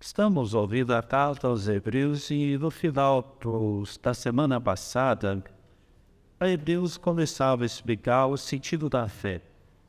Estamos ouvindo a carta aos Hebreus e no final da semana passada, a Hebreus começava a explicar o sentido da fé.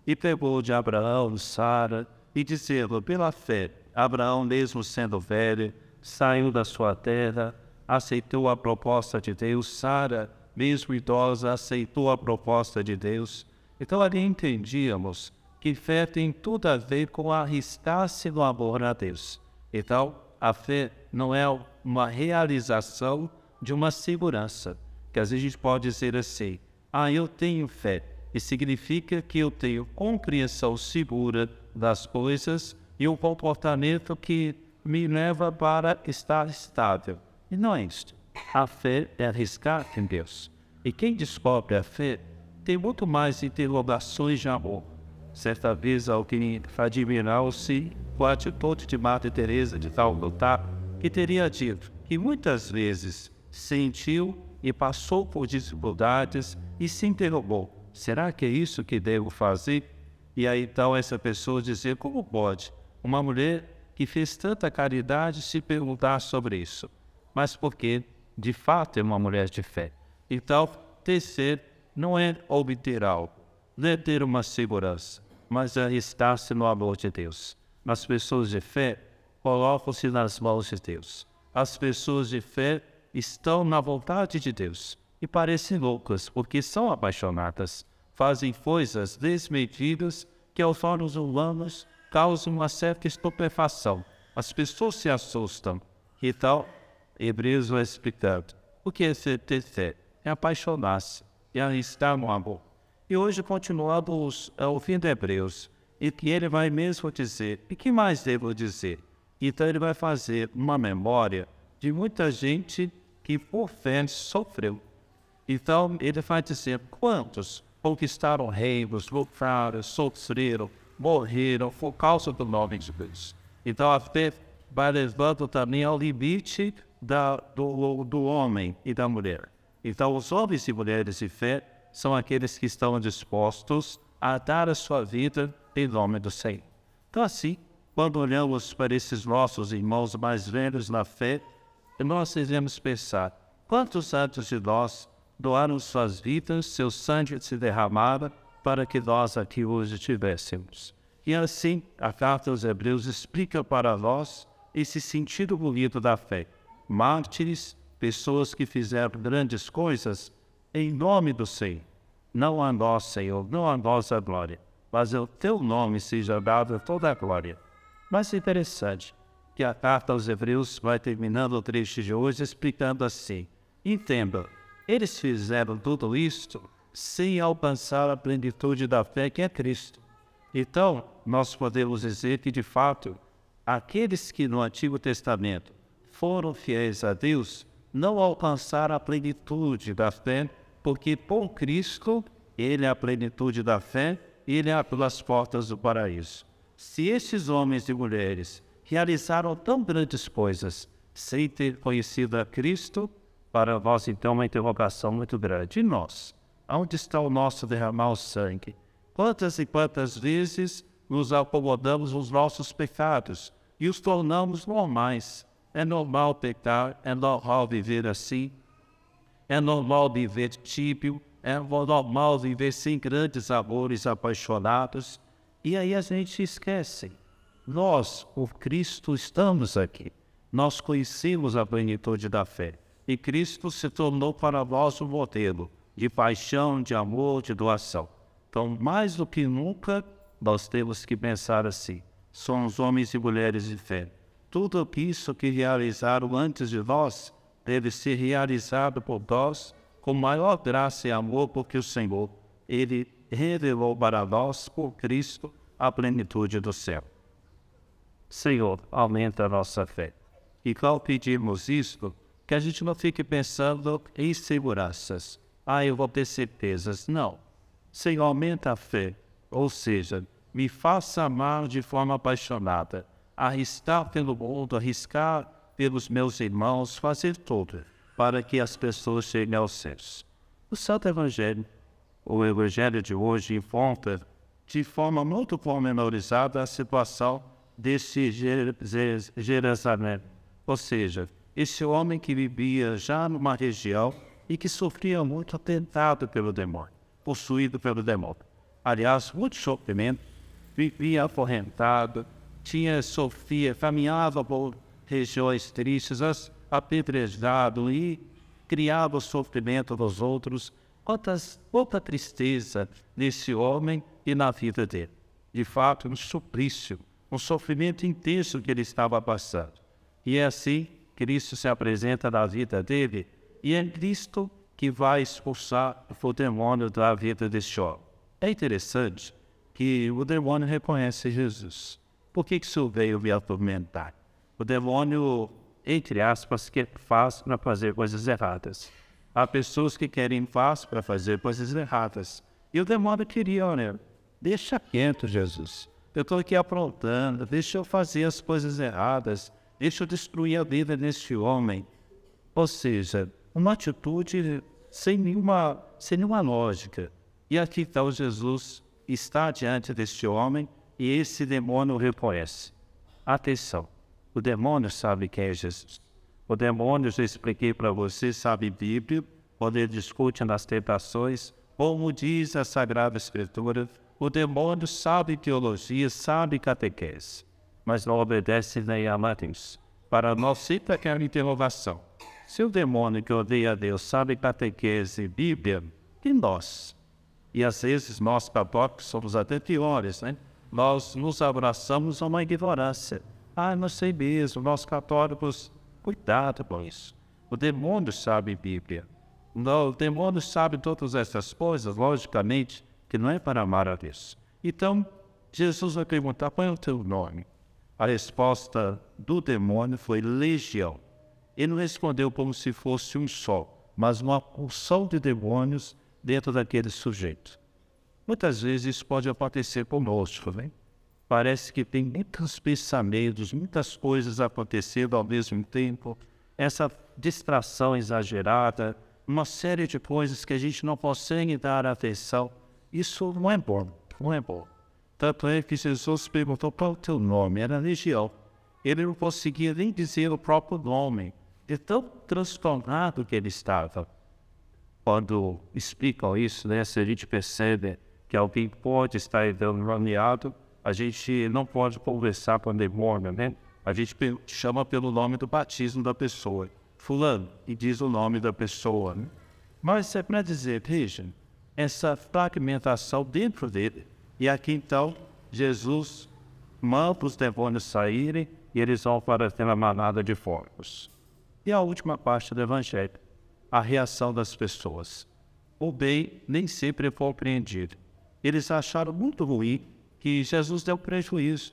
E pegou de Abraão, Sara, e dizendo, pela fé, Abraão, mesmo sendo velho, saiu da sua terra, aceitou a proposta de Deus, Sara, mesmo idosa, aceitou a proposta de Deus. Então ali entendíamos que fé tem tudo a ver com arriscar-se no amor a Deus. Então, a fé não é uma realização de uma segurança, que às vezes a gente pode dizer assim: ah, eu tenho fé, e significa que eu tenho compreensão segura das coisas e um comportamento que me leva para estar estável. E não é isto. A fé é arriscar em Deus. E quem descobre a fé tem muito mais interrogações de amor. Certa vez alguém admirou-se com a atitude de Marta Teresa de Calcutá, que teria dito que muitas vezes sentiu e passou por dificuldades e se interrogou: será que é isso que devo fazer? E aí então essa pessoa dizer: como pode uma mulher que fez tanta caridade se perguntar sobre isso? Mas porque de fato é uma mulher de fé. Então, tecer não é obter algo, não é ter uma segurança, mas é estar-se no amor de Deus. As pessoas de fé colocam-se nas mãos de Deus. As pessoas de fé estão na vontade de Deus e parecem loucas porque são apaixonadas, fazem coisas desmedidas que aos olhos humanos causam uma certa estupefação. As pessoas se assustam. Então, Hebreus vai explicando o que é ser ter fé, é apaixonar-se, é arriscar no amor. E hoje continuamos ouvindo Hebreus, e que ele vai mesmo dizer, e que mais devo dizer? Então ele vai fazer uma memória de muita gente que por fé sofreu. Então ele vai dizer quantos conquistaram reinos, lutaram, sofreram, morreram por causa do nome de Deus. Então a fé vai levando também ao limite da, do, do homem e da mulher. Então os homens e mulheres de fé são aqueles que estão dispostos a dar a sua vida em nome do Senhor. Então, assim, quando olhamos para esses nossos irmãos mais velhos na fé, nós devemos pensar: quantos antes de nós doaram suas vidas, seu sangue se derramara para que nós aqui hoje tivéssemos? E assim, a carta aos Hebreus explica para nós esse sentido bonito da fé. Mártires, pessoas que fizeram grandes coisas, em nome do Senhor. Não a nós, Senhor, não a nossa glória, mas o teu nome seja dado toda a glória. Mas é interessante que a carta aos Hebreus vai terminando o trecho de hoje explicando assim: entenda, eles fizeram tudo isto sem alcançar a plenitude da fé que é Cristo. Então, nós podemos dizer que, de fato, aqueles que no Antigo Testamento foram fiéis a Deus não alcançaram a plenitude da fé porque por Cristo ele é a plenitude da fé, ele é pelas portas do paraíso. Se esses homens e mulheres realizaram tão grandes coisas sem ter conhecido a Cristo, para nós então uma interrogação muito grande. E nós? Onde está o nosso derramar o sangue? Quantas e quantas vezes nos acomodamos nos nossos pecados e os tornamos normais? É normal pecar, é normal viver assim, é normal viver típico, é normal viver sem grandes amores apaixonados. E aí a gente esquece. Nós, por Cristo, estamos aqui. Nós conhecemos a plenitude da fé. E Cristo se tornou para nós um modelo de paixão, de amor, de doação. Então, mais do que nunca, nós temos que pensar assim: somos homens e mulheres de fé. Tudo isso que realizaram antes de nós deve ser realizado por nós com maior graça e amor, porque o Senhor, Ele revelou para nós, por Cristo, a plenitude do céu. Senhor, aumenta a nossa fé. E ao pedirmos isto, que a gente não fique pensando em seguranças. Ah, eu vou ter certezas. Não. Senhor, aumenta a fé. Ou seja, me faça amar de forma apaixonada, arriscar pelo mundo, arriscar pelos meus irmãos, fazer tudo para que as pessoas cheguem aos céus. O Santo Evangelho, o Evangelho de hoje, encontra de forma muito pormenorizada a situação desse Jerusalém. Ou seja, esse homem que vivia já numa região e que sofria muito atentado pelo demônio, possuído pelo demônio. Aliás, muito sofrimento, vivia acorrentado, tinha sofria, caminhava por regiões tristes, apedrejado e criava sofrimento dos outros. Quantas, quanta tristeza nesse homem e na vida dele. De fato, um suplício, um sofrimento intenso que ele estava passando. E é assim Cristo se apresenta na vida dele e é Cristo que vai expulsar o demônio da vida deste homem. É interessante que o demônio reconhece Jesus. Por que isso veio me atormentar? O demônio, entre aspas, que faz para fazer coisas erradas. Há pessoas que querem paz para fazer coisas erradas. E o demônio queria, olha, deixa quieto, Jesus. Eu estou aqui aprontando, deixa eu fazer as coisas erradas, deixa eu destruir a vida deste homem. Ou seja, uma atitude sem nenhuma, sem nenhuma lógica. E aqui então Jesus está diante deste homem e esse demônio reconhece. Atenção, o demônio sabe quem é Jesus. O demônio, já expliquei para você, sabe Bíblia, quando ele discute nas tentações, como diz a Sagrada Escritura, o demônio sabe teologia, sabe catequese, mas não obedece nem a Deus. Para nós sempre aquela interrogação. Se o demônio que odeia a Deus sabe catequese e Bíblia, e nós? E às vezes nós católicos somos até piores, né? Nós nos abraçamos a uma ignorância. Ah, não sei mesmo, nós católicos, cuidado com isso. O demônio sabe Bíblia. o demônio sabe todas essas coisas, logicamente, que não é para amar a Deus. Então, Jesus vai perguntar: qual é o teu nome? A resposta do demônio foi legião. Ele não respondeu como se fosse um só, mas uma porção de demônios dentro daquele sujeito. Muitas vezes isso pode acontecer conosco, né? Parece que tem muitos pensamentos, muitas coisas acontecendo ao mesmo tempo, essa distração exagerada, uma série de coisas que a gente não consegue dar atenção isso não é bom, não é bom. Tanto é que Jesus perguntou qual o teu nome, era legião. Ele não conseguia nem dizer o próprio nome, de tão transtornado que ele estava. Quando explicam isso, né, se a gente percebe que alguém pode estar endemoniado, a gente não pode conversar com o demônio, né? A gente chama pelo nome do batismo da pessoa. Fulano, e diz o nome da pessoa, né? Mas é para dizer, veja, essa fragmentação dentro dele. E aqui então, Jesus manda os demônios saírem e eles vão para a manada de forcos. E a última parte do Evangelho, a reação das pessoas. O bem nem sempre é compreendido. Eles acharam muito ruim que Jesus deu prejuízo.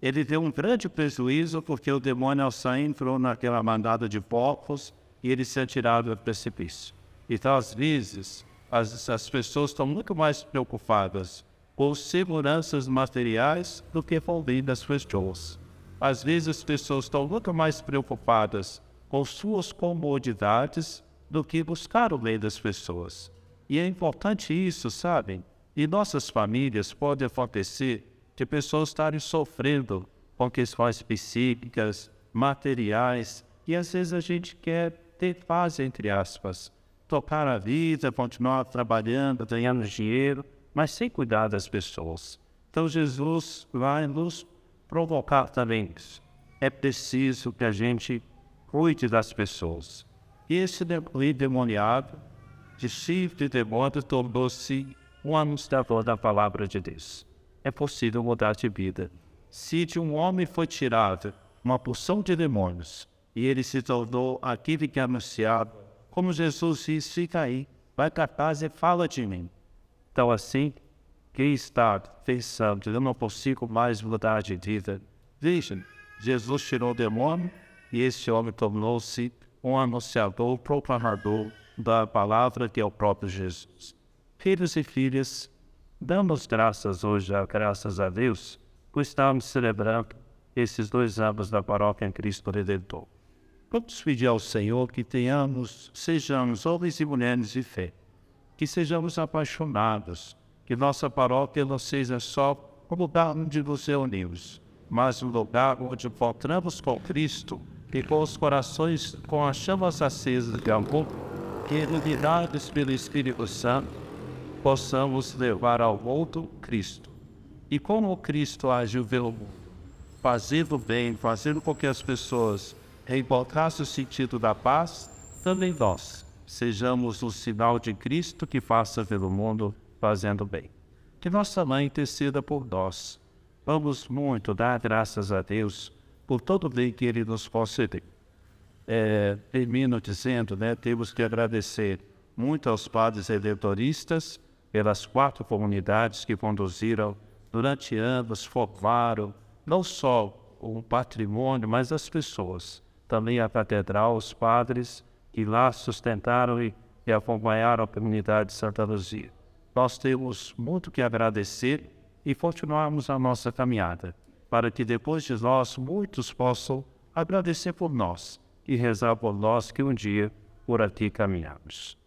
Ele deu um grande prejuízo porque o demônio ao sair entrou naquela mandada de porcos e ele se atiraram do precipício. Então, às vezes, as, as pessoas estão muito mais preocupadas com seguranças materiais do que com o bem das pessoas. Às vezes as pessoas estão muito mais preocupadas com suas comodidades do que buscar o bem das pessoas. E é importante isso, sabem? Em nossas famílias pode acontecer de pessoas estarem sofrendo com questões psíquicas, materiais, e às vezes a gente quer ter paz, entre aspas tocar a vida, continuar trabalhando, ganhando dinheiro, mas sem cuidar das pessoas. Então Jesus vai nos provocar também isso. É preciso que a gente cuide das pessoas. E esse demoniado, discípulo de demônio, tornou-se um anunciador da palavra de Deus. É possível mudar de vida. Se de um homem foi tirado uma porção de demônios e ele se tornou aquele que é anunciado como Jesus disse, fica aí, vai para casa e fala de mim. Então, assim, quem está pensando, eu não consigo mais mudar de vida, veja, Jesus tirou o demônio e esse homem tornou-se um anunciador, proclamador da palavra que é o próprio Jesus. Filhos e filhas, damos graças hoje, graças a Deus, por estarmos celebrando esses dois anos da paróquia em Cristo Redentor. Vamos pedir ao Senhor que tenhamos, sejamos homens e mulheres de fé, que sejamos apaixonados, que nossa paróquia não seja só o lugar onde nos reunimos, mas um lugar onde encontramos com Cristo e com os corações com as chamas acesas de amor, que iluminados pelo Espírito Santo, possamos levar ao mundo Cristo. E como Cristo agiu pelo mundo, fazendo bem, fazendo com que as pessoas reencontrassem o sentido da paz, também nós sejamos o sinal de Cristo que faça pelo mundo fazendo bem. Que nossa mãe interceda por nós. Vamos muito dar graças a Deus por todo o bem que Ele nos concedeu. É, termino dizendo, né, temos que agradecer muito aos padres eleitoristas pelas quatro comunidades que conduziram durante anos, formaram não só o patrimônio, mas as pessoas. Também a catedral, os padres que lá sustentaram e, e acompanharam a comunidade de Santa Luzia. Nós temos muito que agradecer e continuarmos a nossa caminhada, para que depois de nós muitos possam agradecer por nós e rezar por nós que um dia por aqui caminhamos.